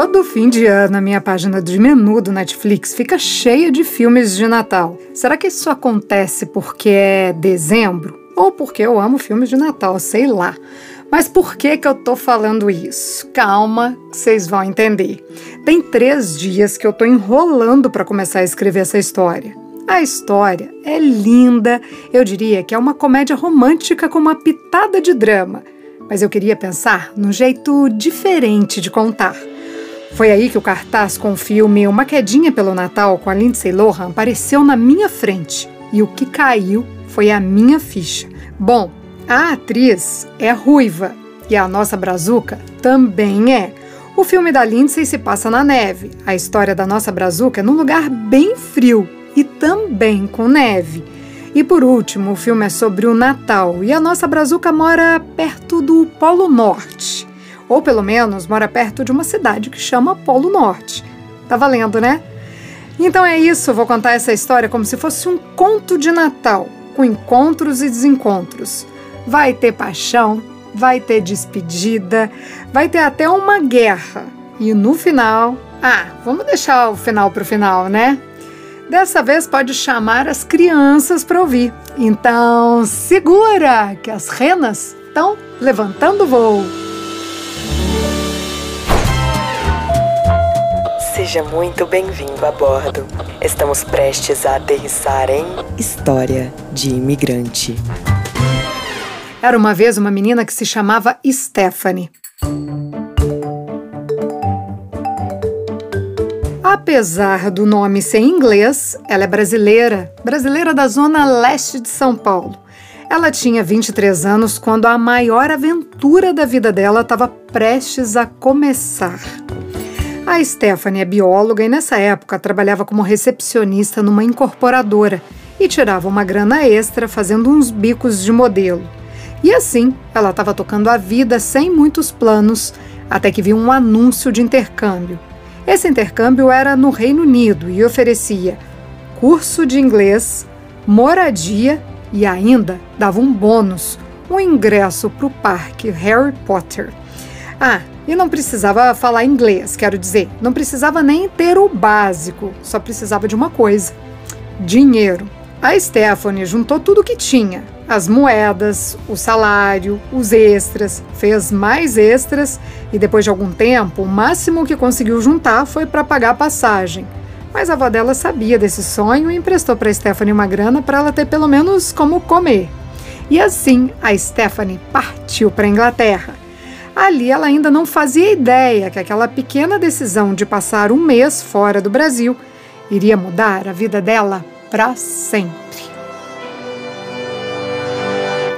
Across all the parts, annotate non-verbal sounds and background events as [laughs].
Todo fim de ano a minha página de menu do Netflix fica cheia de filmes de Natal. Será que isso acontece porque é dezembro? Ou porque eu amo filmes de Natal, sei lá. Mas por que, que eu tô falando isso? Calma, vocês vão entender. Tem três dias que eu tô enrolando para começar a escrever essa história. A história é linda, eu diria que é uma comédia romântica com uma pitada de drama. Mas eu queria pensar num jeito diferente de contar. Foi aí que o cartaz com o filme Uma Quedinha pelo Natal com a Lindsay Lohan apareceu na minha frente. E o que caiu foi a minha ficha. Bom, a atriz é ruiva e a nossa brazuca também é. O filme da Lindsay se passa na neve. A história da nossa brazuca é num lugar bem frio e também com neve. E por último, o filme é sobre o Natal e a nossa brazuca mora perto do Polo Norte. Ou pelo menos mora perto de uma cidade que chama Polo Norte. Tá valendo, né? Então é isso, vou contar essa história como se fosse um conto de Natal, com encontros e desencontros. Vai ter paixão, vai ter despedida, vai ter até uma guerra. E no final, ah, vamos deixar o final para o final, né? Dessa vez pode chamar as crianças para ouvir. Então, segura que as renas estão levantando voo. Seja muito bem-vindo a bordo. Estamos prestes a aterrissar em História de Imigrante. Era uma vez uma menina que se chamava Stephanie. Apesar do nome ser inglês, ela é brasileira, brasileira da zona leste de São Paulo. Ela tinha 23 anos quando a maior aventura da vida dela estava prestes a começar. A Stephanie é bióloga e nessa época trabalhava como recepcionista numa incorporadora e tirava uma grana extra fazendo uns bicos de modelo. E assim, ela estava tocando a vida sem muitos planos, até que viu um anúncio de intercâmbio. Esse intercâmbio era no Reino Unido e oferecia curso de inglês, moradia e ainda dava um bônus, um ingresso para o parque Harry Potter. Ah, e não precisava falar inglês, quero dizer, não precisava nem ter o básico, só precisava de uma coisa: dinheiro. A Stephanie juntou tudo o que tinha: as moedas, o salário, os extras, fez mais extras e depois de algum tempo, o máximo que conseguiu juntar foi para pagar a passagem. Mas a avó dela sabia desse sonho e emprestou para Stephanie uma grana para ela ter pelo menos como comer. E assim, a Stephanie partiu para a Inglaterra. Ali ela ainda não fazia ideia que aquela pequena decisão de passar um mês fora do Brasil iria mudar a vida dela para sempre.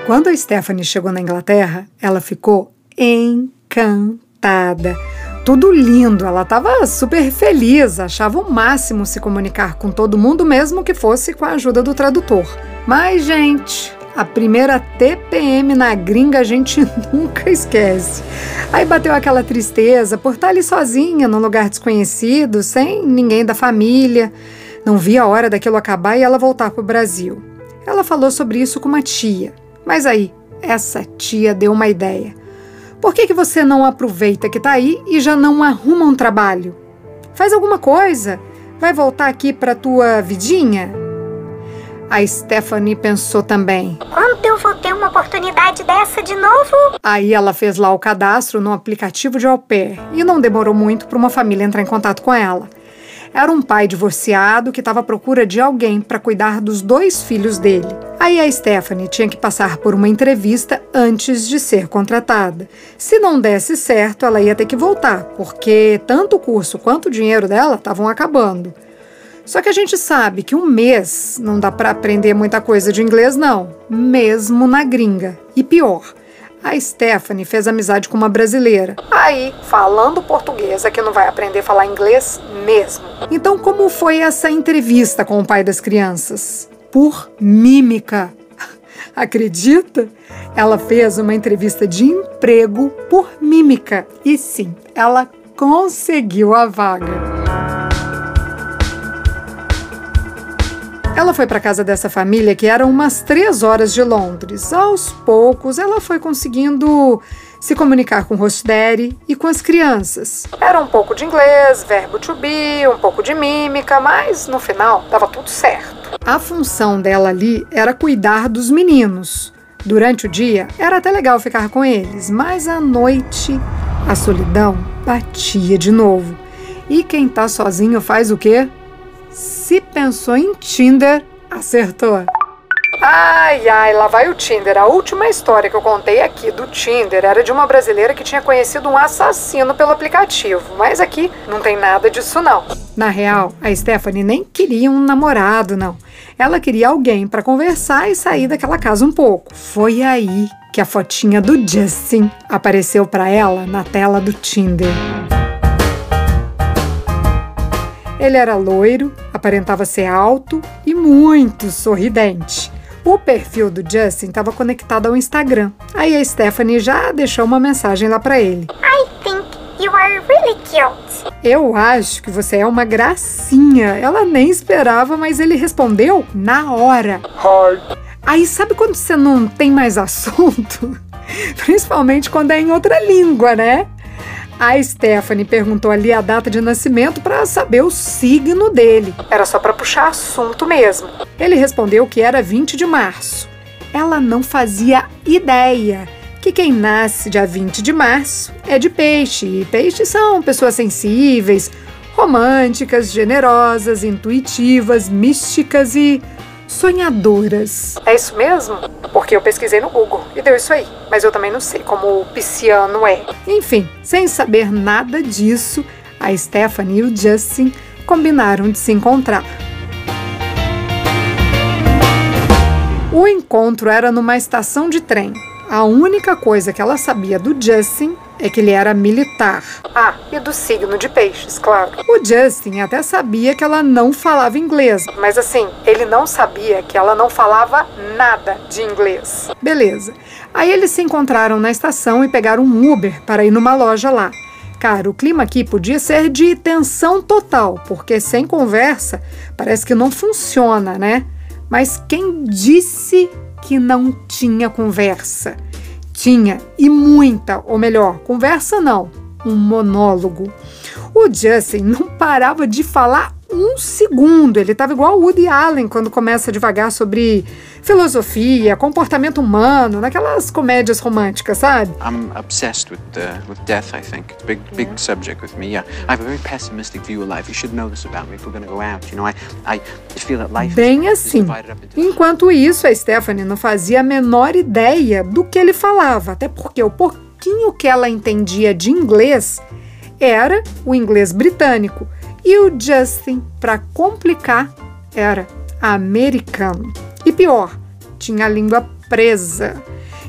Quando a Stephanie chegou na Inglaterra, ela ficou encantada. Tudo lindo, ela estava super feliz, achava o máximo se comunicar com todo mundo, mesmo que fosse com a ajuda do tradutor. Mas, gente, a primeira TPM na gringa a gente [laughs] nunca esquece. Aí bateu aquela tristeza por estar ali sozinha, num lugar desconhecido, sem ninguém da família. Não via a hora daquilo acabar e ela voltar para o Brasil. Ela falou sobre isso com uma tia. Mas aí, essa tia deu uma ideia. Por que, que você não aproveita que está aí e já não arruma um trabalho? Faz alguma coisa. Vai voltar aqui para tua vidinha? A Stephanie pensou também. Quando eu vou ter uma oportunidade dessa de novo? Aí ela fez lá o cadastro no aplicativo de au pair e não demorou muito para uma família entrar em contato com ela. Era um pai divorciado que estava à procura de alguém para cuidar dos dois filhos dele. Aí a Stephanie tinha que passar por uma entrevista antes de ser contratada. Se não desse certo, ela ia ter que voltar, porque tanto o curso quanto o dinheiro dela estavam acabando. Só que a gente sabe que um mês não dá para aprender muita coisa de inglês, não, mesmo na gringa. E pior, a Stephanie fez amizade com uma brasileira. Aí, falando português, é que não vai aprender a falar inglês mesmo. Então, como foi essa entrevista com o pai das crianças? Por mímica. [laughs] Acredita? Ela fez uma entrevista de emprego por mímica. E sim, ela conseguiu a vaga. Ela foi para casa dessa família que era umas três horas de Londres. Aos poucos, ela foi conseguindo se comunicar com daddy e com as crianças. Era um pouco de inglês, verbo to be, um pouco de mímica, mas no final dava tudo certo. A função dela ali era cuidar dos meninos. Durante o dia era até legal ficar com eles, mas à noite a solidão batia de novo. E quem tá sozinho faz o quê? Se pensou em Tinder, acertou. Ai, ai, lá vai o Tinder. A última história que eu contei aqui do Tinder era de uma brasileira que tinha conhecido um assassino pelo aplicativo. Mas aqui não tem nada disso, não. Na real, a Stephanie nem queria um namorado, não. Ela queria alguém para conversar e sair daquela casa um pouco. Foi aí que a fotinha do Justin apareceu para ela na tela do Tinder. Ele era loiro, aparentava ser alto e muito sorridente. O perfil do Justin estava conectado ao Instagram. Aí a Stephanie já deixou uma mensagem lá para ele. I think you are really cute. Eu acho que você é uma gracinha. Ela nem esperava, mas ele respondeu na hora. Hi. Aí sabe quando você não tem mais [laughs] assunto? Principalmente quando é em outra língua, né? A Stephanie perguntou ali a data de nascimento para saber o signo dele. Era só para puxar assunto mesmo. Ele respondeu que era 20 de março. Ela não fazia ideia que quem nasce dia 20 de março é de peixe. E peixes são pessoas sensíveis, românticas, generosas, intuitivas, místicas e sonhadoras. É isso mesmo? Porque eu pesquisei no Google e deu isso aí. Mas eu também não sei como o pisciano é. Enfim, sem saber nada disso, a Stephanie e o Justin combinaram de se encontrar. O encontro era numa estação de trem. A única coisa que ela sabia do Justin é que ele era militar. Ah, e do signo de peixes, claro. O Justin até sabia que ela não falava inglês, mas assim, ele não sabia que ela não falava nada de inglês. Beleza. Aí eles se encontraram na estação e pegaram um Uber para ir numa loja lá. Cara, o clima aqui podia ser de tensão total, porque sem conversa parece que não funciona, né? Mas quem disse que não tinha conversa? Tinha, e muita, ou melhor, conversa não, um monólogo. O Justin não parava de falar um segundo. Ele estava igual o Woody Allen quando começa devagar sobre filosofia, comportamento humano, naquelas comédias românticas, sabe? I'm obsessed with uh, with death. I think big big yeah. subject with me. Yeah, I have a very pessimistic view of life. You should know this about me if we're going to go out. You know, I I feel that life Bem assim. Enquanto isso, a Stephanie não fazia a menor ideia do que ele falava, até porque o pouquinho que ela entendia de inglês era o inglês britânico. E o Justin, para complicar, era americano. E pior, tinha a língua presa.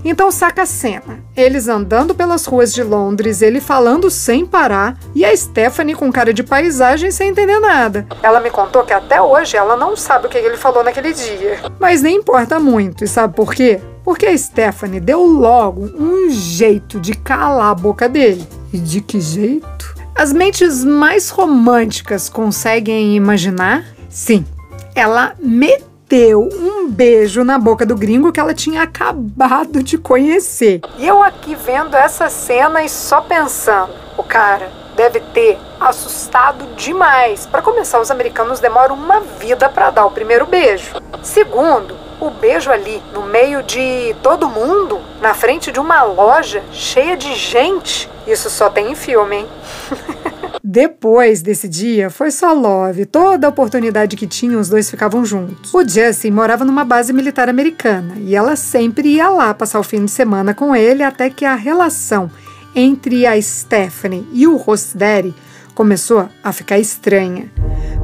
Então saca a cena. Eles andando pelas ruas de Londres, ele falando sem parar, e a Stephanie com cara de paisagem sem entender nada. Ela me contou que até hoje ela não sabe o que ele falou naquele dia. Mas nem importa muito, e sabe por quê? Porque a Stephanie deu logo um jeito de calar a boca dele. E de que jeito? As mentes mais românticas conseguem imaginar? Sim, ela meteu um beijo na boca do gringo que ela tinha acabado de conhecer. Eu aqui vendo essa cena e só pensando, o cara deve ter assustado demais. Para começar, os americanos demoram uma vida para dar o primeiro beijo. Segundo, o beijo ali no meio de todo mundo, na frente de uma loja cheia de gente. Isso só tem em filme, hein? [laughs] Depois desse dia, foi só love. Toda oportunidade que tinham, os dois ficavam juntos. O Justin morava numa base militar americana e ela sempre ia lá passar o fim de semana com ele até que a relação entre a Stephanie e o daddy começou a ficar estranha.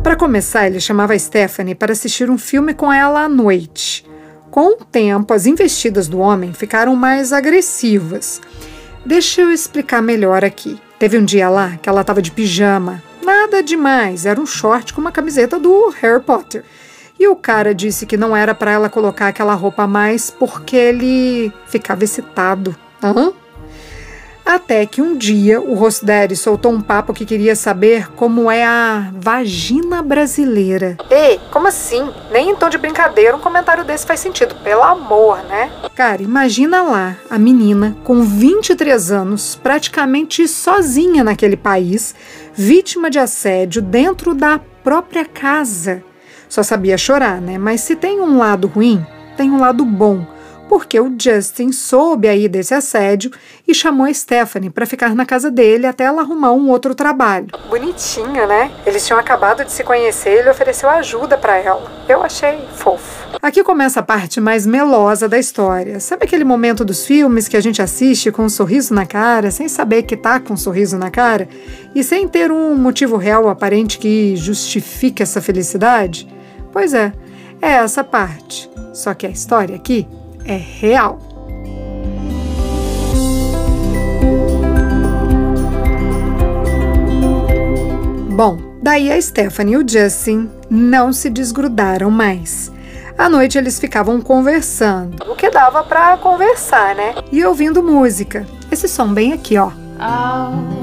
Para começar, ele chamava a Stephanie para assistir um filme com ela à noite. Com o tempo, as investidas do homem ficaram mais agressivas. Deixa eu explicar melhor aqui. Teve um dia lá que ela estava de pijama. Nada demais, era um short com uma camiseta do Harry Potter. E o cara disse que não era para ela colocar aquela roupa mais porque ele ficava excitado. Hã? Até que um dia o Rosderi soltou um papo que queria saber como é a vagina brasileira. Ei, como assim? Nem em tom de brincadeira um comentário desse faz sentido, pelo amor, né? Cara, imagina lá a menina com 23 anos, praticamente sozinha naquele país, vítima de assédio dentro da própria casa. Só sabia chorar, né? Mas se tem um lado ruim, tem um lado bom porque o Justin soube aí desse assédio e chamou a Stephanie para ficar na casa dele até ela arrumar um outro trabalho. Bonitinho, né? Eles tinham acabado de se conhecer e ele ofereceu ajuda para ela. Eu achei fofo. Aqui começa a parte mais melosa da história. Sabe aquele momento dos filmes que a gente assiste com um sorriso na cara, sem saber que tá com um sorriso na cara e sem ter um motivo real aparente que justifique essa felicidade? Pois é, é essa parte. Só que a história aqui é real. Bom, daí a Stephanie e o Justin não se desgrudaram mais. À noite eles ficavam conversando, o que dava para conversar, né? E ouvindo música. Esse som bem aqui, ó. Oh,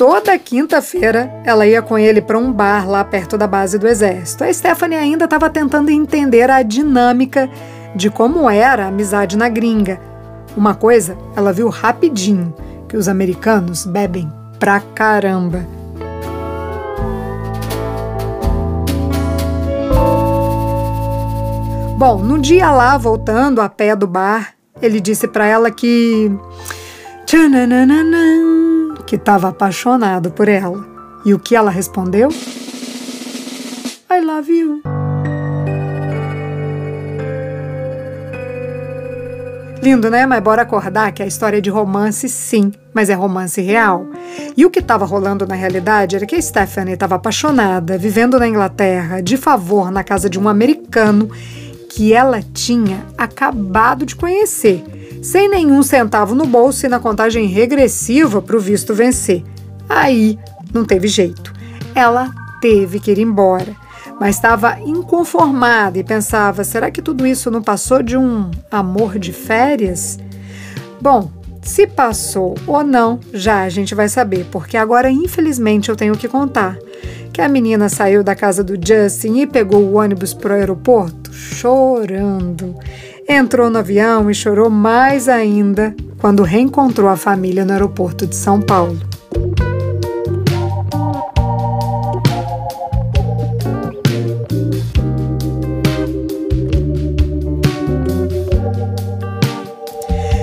Toda quinta-feira ela ia com ele para um bar lá perto da base do exército. A Stephanie ainda estava tentando entender a dinâmica de como era a amizade na gringa. Uma coisa ela viu rapidinho: que os americanos bebem pra caramba. Bom, no dia lá, voltando a pé do bar, ele disse para ela que. Tchananana, que estava apaixonado por ela. E o que ela respondeu? I love you. Lindo, né? Mas bora acordar que a história é de romance, sim, mas é romance real. E o que estava rolando na realidade era que a Stephanie estava apaixonada, vivendo na Inglaterra, de favor na casa de um americano que ela tinha acabado de conhecer sem nenhum centavo no bolso e na contagem regressiva para o visto vencer. Aí não teve jeito. Ela teve que ir embora, mas estava inconformada e pensava: será que tudo isso não passou de um amor de férias? Bom, se passou ou não, já a gente vai saber, porque agora, infelizmente, eu tenho que contar que a menina saiu da casa do Justin e pegou o ônibus para o aeroporto chorando. Entrou no avião e chorou mais ainda quando reencontrou a família no aeroporto de São Paulo.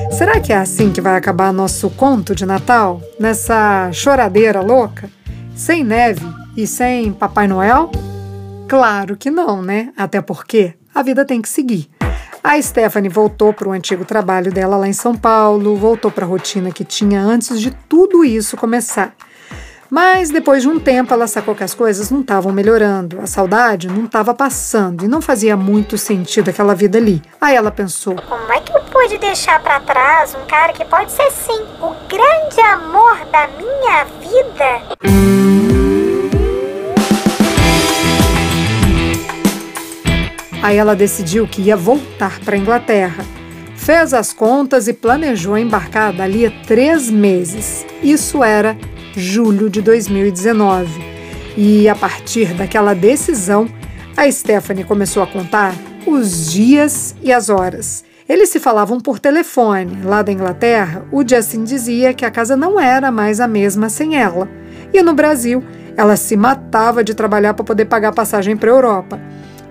Será que é assim que vai acabar nosso conto de Natal? Nessa choradeira louca? Sem neve e sem Papai Noel? Claro que não, né? Até porque a vida tem que seguir. A Stephanie voltou para o antigo trabalho dela lá em São Paulo, voltou para a rotina que tinha antes de tudo isso começar. Mas depois de um tempo ela sacou que as coisas não estavam melhorando, a saudade não estava passando e não fazia muito sentido aquela vida ali. Aí ela pensou: Como é que eu pude deixar para trás um cara que pode ser sim o grande amor da minha vida? Aí ela decidiu que ia voltar para a Inglaterra. Fez as contas e planejou embarcar dali a três meses. Isso era julho de 2019. E a partir daquela decisão, a Stephanie começou a contar os dias e as horas. Eles se falavam por telefone. Lá da Inglaterra, o Justin dizia que a casa não era mais a mesma sem ela. E no Brasil, ela se matava de trabalhar para poder pagar passagem para a Europa.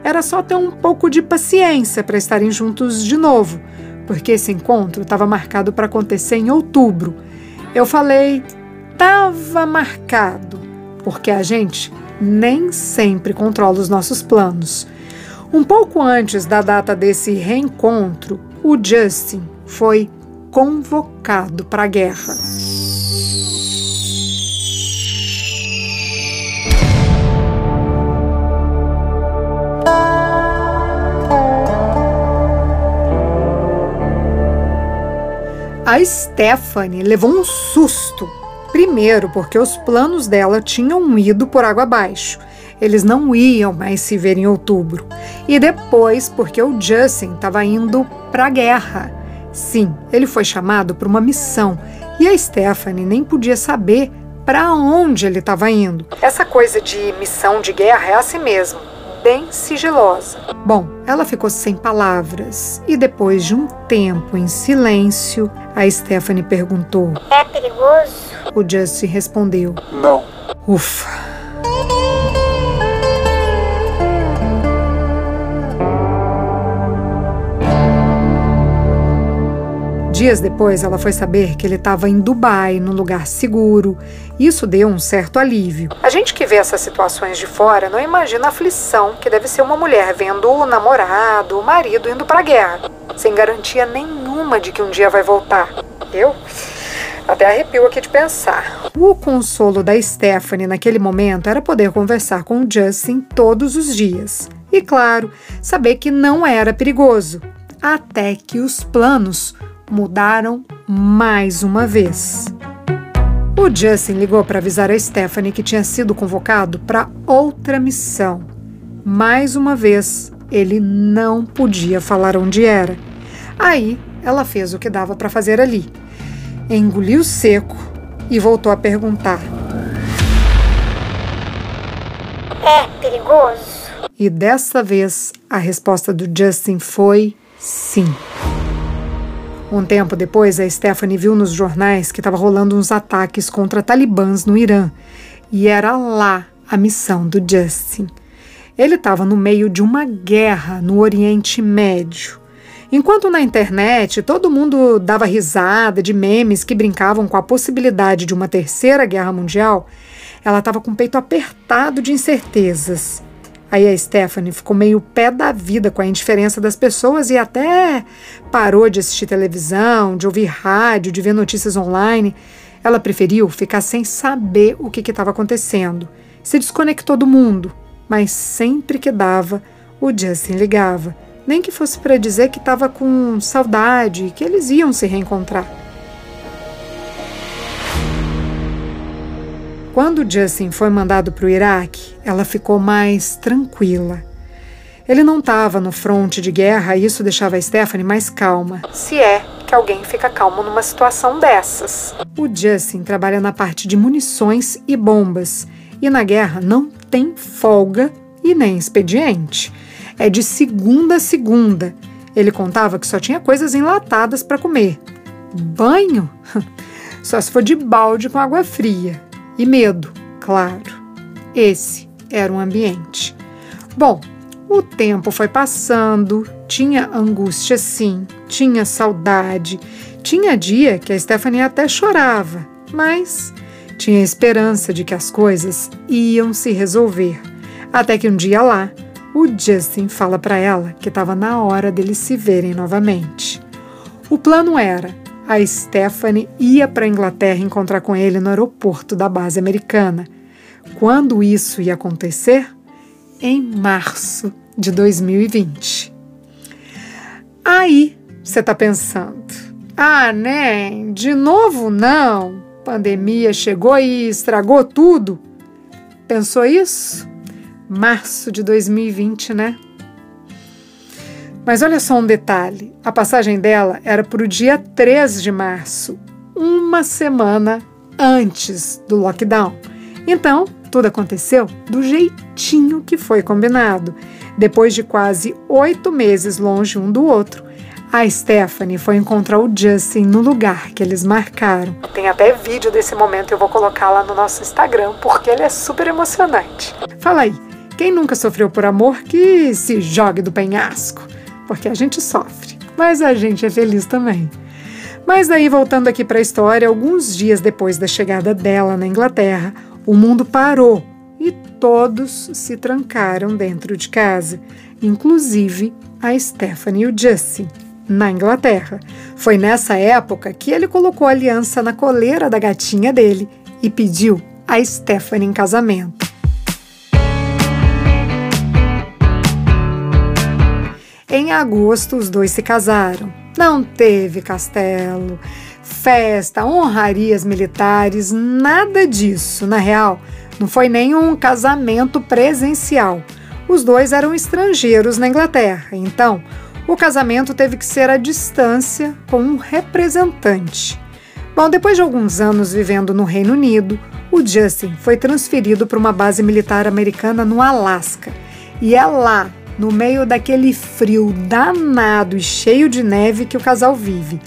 Era só ter um pouco de paciência para estarem juntos de novo, porque esse encontro estava marcado para acontecer em outubro. Eu falei, estava marcado, porque a gente nem sempre controla os nossos planos. Um pouco antes da data desse reencontro, o Justin foi convocado para a guerra. A Stephanie levou um susto. Primeiro, porque os planos dela tinham ido por água abaixo. Eles não iam mais se ver em outubro. E depois, porque o Justin estava indo para a guerra. Sim, ele foi chamado para uma missão e a Stephanie nem podia saber para onde ele estava indo. Essa coisa de missão de guerra é assim mesmo, bem sigilosa. Bom, ela ficou sem palavras e depois de um tempo em silêncio, a Stephanie perguntou: É perigoso? O Justin respondeu: Não. Ufa. Dias depois, ela foi saber que ele estava em Dubai, num lugar seguro. Isso deu um certo alívio. A gente que vê essas situações de fora não imagina a aflição que deve ser uma mulher vendo o namorado, o marido indo para a guerra, sem garantia nenhuma de que um dia vai voltar. Eu até arrepio aqui de pensar. O consolo da Stephanie naquele momento era poder conversar com o Justin todos os dias. E claro, saber que não era perigoso. Até que os planos mudaram mais uma vez. O Justin ligou para avisar a Stephanie que tinha sido convocado para outra missão. Mais uma vez, ele não podia falar onde era. Aí, ela fez o que dava para fazer ali. Engoliu seco e voltou a perguntar: É perigoso? E dessa vez, a resposta do Justin foi sim. Um tempo depois, a Stephanie viu nos jornais que estava rolando uns ataques contra talibãs no Irã. E era lá a missão do Justin. Ele estava no meio de uma guerra no Oriente Médio. Enquanto na internet todo mundo dava risada de memes que brincavam com a possibilidade de uma terceira guerra mundial, ela estava com o peito apertado de incertezas. Aí a Stephanie ficou meio pé da vida com a indiferença das pessoas e até parou de assistir televisão, de ouvir rádio, de ver notícias online. Ela preferiu ficar sem saber o que estava acontecendo. Se desconectou do mundo, mas sempre que dava, o Justin ligava. Nem que fosse para dizer que estava com saudade, que eles iam se reencontrar. Quando Justin foi mandado para o Iraque, ela ficou mais tranquila. Ele não estava no fronte de guerra e isso deixava a Stephanie mais calma. Se é que alguém fica calmo numa situação dessas. O Justin trabalha na parte de munições e bombas. E na guerra não tem folga e nem expediente. É de segunda a segunda. Ele contava que só tinha coisas enlatadas para comer. Banho? [laughs] Só se for de balde com água fria. E medo, claro. Esse era o ambiente. Bom, o tempo foi passando, tinha angústia sim, tinha saudade, tinha dia que a Stephanie até chorava, mas tinha esperança de que as coisas iam se resolver. Até que um dia lá, o Justin fala para ela que estava na hora deles se verem novamente. O plano era a Stephanie ia para a Inglaterra encontrar com ele no aeroporto da base americana. Quando isso ia acontecer? Em março de 2020. Aí você está pensando: ah, né? De novo não. Pandemia chegou e estragou tudo. Pensou isso? Março de 2020, né? Mas olha só um detalhe: a passagem dela era para o dia 3 de março, uma semana antes do lockdown. Então, tudo aconteceu do jeitinho que foi combinado. Depois de quase oito meses longe um do outro, a Stephanie foi encontrar o Justin no lugar que eles marcaram. Tem até vídeo desse momento, eu vou colocar lá no nosso Instagram, porque ele é super emocionante. Fala aí, quem nunca sofreu por amor que se jogue do penhasco? Porque a gente sofre, mas a gente é feliz também. Mas daí, voltando aqui para a história, alguns dias depois da chegada dela na Inglaterra, o mundo parou e todos se trancaram dentro de casa, inclusive a Stephanie e o Justin, na Inglaterra. Foi nessa época que ele colocou a aliança na coleira da gatinha dele e pediu a Stephanie em casamento. Em agosto, os dois se casaram. Não teve castelo, festa, honrarias militares, nada disso. Na real, não foi nenhum casamento presencial. Os dois eram estrangeiros na Inglaterra, então O casamento teve que ser à distância com um representante. Bom, depois de alguns anos vivendo no Reino Unido, o Justin foi transferido para uma base militar americana no Alasca. E é lá, no meio daquele frio danado e cheio de neve, que o casal vive.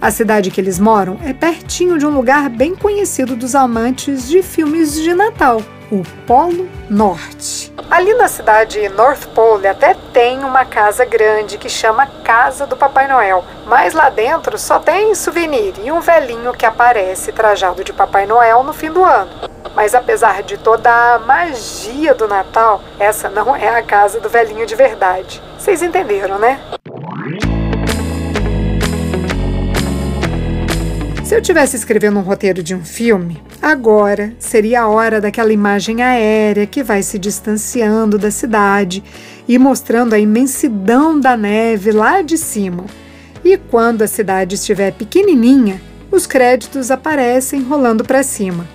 A cidade que eles moram é pertinho de um lugar bem conhecido dos amantes de filmes de Natal, o Polo Norte. Ali na cidade North Pole até tem uma casa grande que chama Casa do Papai Noel, mas lá dentro só tem souvenir e um velhinho que aparece trajado de Papai Noel no fim do ano. Mas apesar de toda a magia do Natal, essa não é a casa do velhinho de verdade. Vocês entenderam, né? Se eu tivesse escrevendo um roteiro de um filme, agora seria a hora daquela imagem aérea que vai se distanciando da cidade e mostrando a imensidão da neve lá de cima. E quando a cidade estiver pequenininha, os créditos aparecem rolando para cima.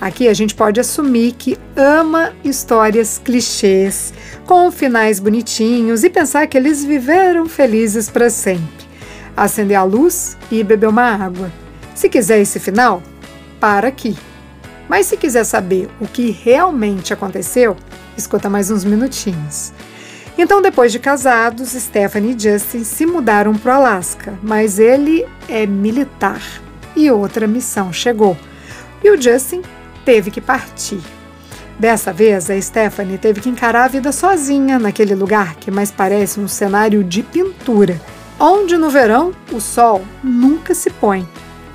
Aqui a gente pode assumir que ama histórias clichês, com finais bonitinhos e pensar que eles viveram felizes para sempre. Acender a luz e beber uma água. Se quiser esse final, para aqui. Mas se quiser saber o que realmente aconteceu, escuta mais uns minutinhos. Então, depois de casados, Stephanie e Justin se mudaram para o Alasca, mas ele é militar e outra missão chegou. E o Justin teve que partir. Dessa vez, a Stephanie teve que encarar a vida sozinha naquele lugar que mais parece um cenário de pintura, onde no verão o sol nunca se põe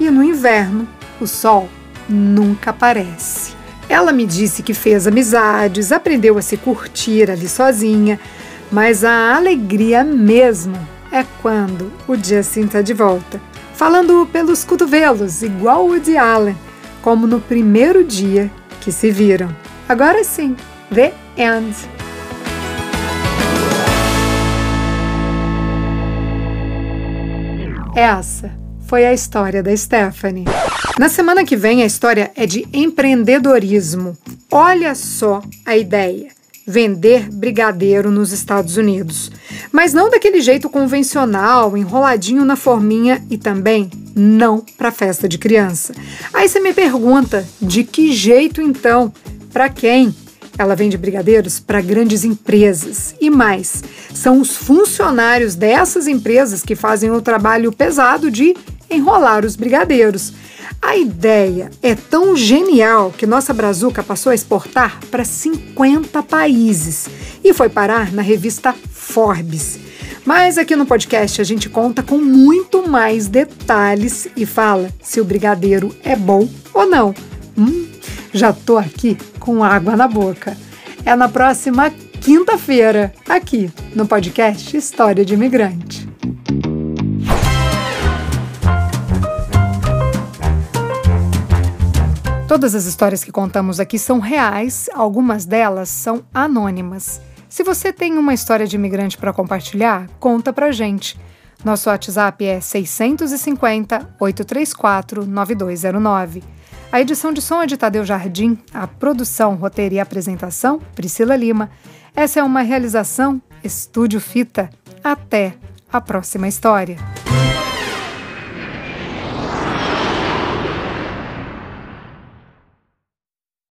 e no inverno o sol nunca aparece. Ela me disse que fez amizades, aprendeu a se curtir ali sozinha, mas a alegria mesmo é quando o Justin está de volta, falando pelos cotovelos, igual o de Allen, como no primeiro dia que se viram. Agora sim, The End. Essa foi a história da Stephanie. Na semana que vem, a história é de empreendedorismo. Olha só a ideia vender brigadeiro nos Estados Unidos. Mas não daquele jeito convencional, enroladinho na forminha e também não para festa de criança. Aí você me pergunta, de que jeito então? Para quem? Ela vende brigadeiros para grandes empresas. E mais, são os funcionários dessas empresas que fazem o trabalho pesado de enrolar os brigadeiros. A ideia é tão genial que nossa Brazuca passou a exportar para 50 países e foi parar na revista Forbes. Mas aqui no podcast a gente conta com muito mais detalhes e fala se o brigadeiro é bom ou não. Hum, já tô aqui com água na boca. É na próxima quinta-feira, aqui no podcast História de Imigrante. Todas as histórias que contamos aqui são reais, algumas delas são anônimas. Se você tem uma história de imigrante para compartilhar, conta pra gente. Nosso WhatsApp é 650 834 9209. A edição de som é de Tadeu Jardim, a produção, roteiro e apresentação, Priscila Lima. Essa é uma realização Estúdio Fita. Até a próxima história.